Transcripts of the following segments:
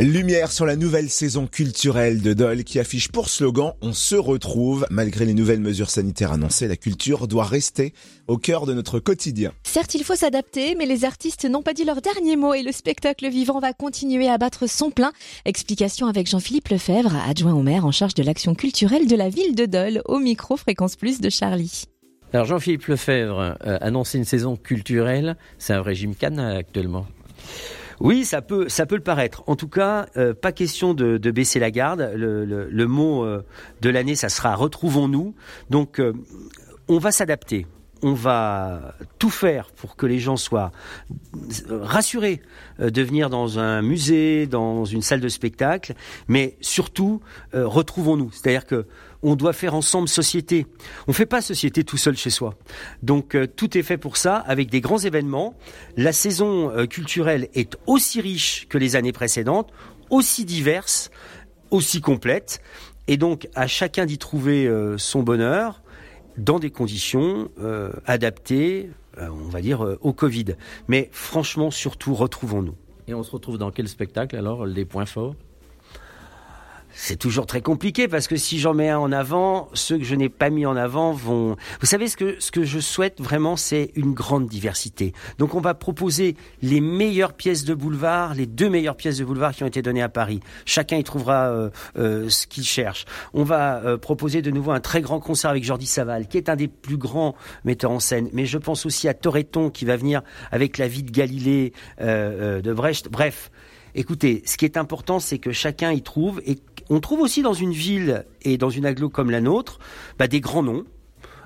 Lumière sur la nouvelle saison culturelle de Dole qui affiche pour slogan On se retrouve. Malgré les nouvelles mesures sanitaires annoncées, la culture doit rester au cœur de notre quotidien. Certes, il faut s'adapter, mais les artistes n'ont pas dit leur dernier mot et le spectacle vivant va continuer à battre son plein. Explication avec Jean-Philippe Lefebvre, adjoint au maire en charge de l'action culturelle de la ville de Dole, au micro Fréquence Plus de Charlie. Alors Jean-Philippe Lefebvre, euh, annoncer une saison culturelle, c'est un régime canne actuellement. Oui, ça peut, ça peut le paraître. En tout cas, euh, pas question de, baisser la garde. Le, le, le mot euh, de l'année, ça sera retrouvons-nous. Donc, euh, on va s'adapter. On va tout faire pour que les gens soient rassurés de venir dans un musée, dans une salle de spectacle, mais surtout retrouvons-nous. C'est-à-dire que on doit faire ensemble société. On ne fait pas société tout seul chez soi. Donc euh, tout est fait pour ça, avec des grands événements. La saison euh, culturelle est aussi riche que les années précédentes, aussi diverse, aussi complète. Et donc à chacun d'y trouver euh, son bonheur dans des conditions adaptées, on va dire, au Covid. Mais franchement, surtout, retrouvons-nous. Et on se retrouve dans quel spectacle alors, les points forts? C'est toujours très compliqué parce que si j'en mets un en avant, ceux que je n'ai pas mis en avant vont. Vous savez ce que ce que je souhaite vraiment, c'est une grande diversité. Donc on va proposer les meilleures pièces de boulevard, les deux meilleures pièces de boulevard qui ont été données à Paris. Chacun y trouvera euh, euh, ce qu'il cherche. On va euh, proposer de nouveau un très grand concert avec Jordi Saval, qui est un des plus grands metteurs en scène. Mais je pense aussi à Toreton qui va venir avec la vie de Galilée de Brecht. Bref. Écoutez, ce qui est important, c'est que chacun y trouve et on trouve aussi dans une ville et dans une aglo comme la nôtre bah, des grands noms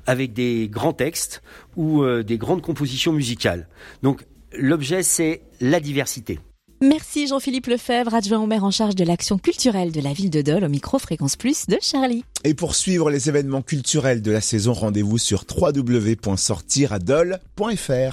avec des grands textes ou euh, des grandes compositions musicales. Donc l'objet, c'est la diversité. Merci Jean-Philippe Lefebvre, adjoint au maire en charge de l'action culturelle de la ville de Dole au micro Fréquence Plus de Charlie. Et pour suivre les événements culturels de la saison, rendez-vous sur www.sortiradole.fr.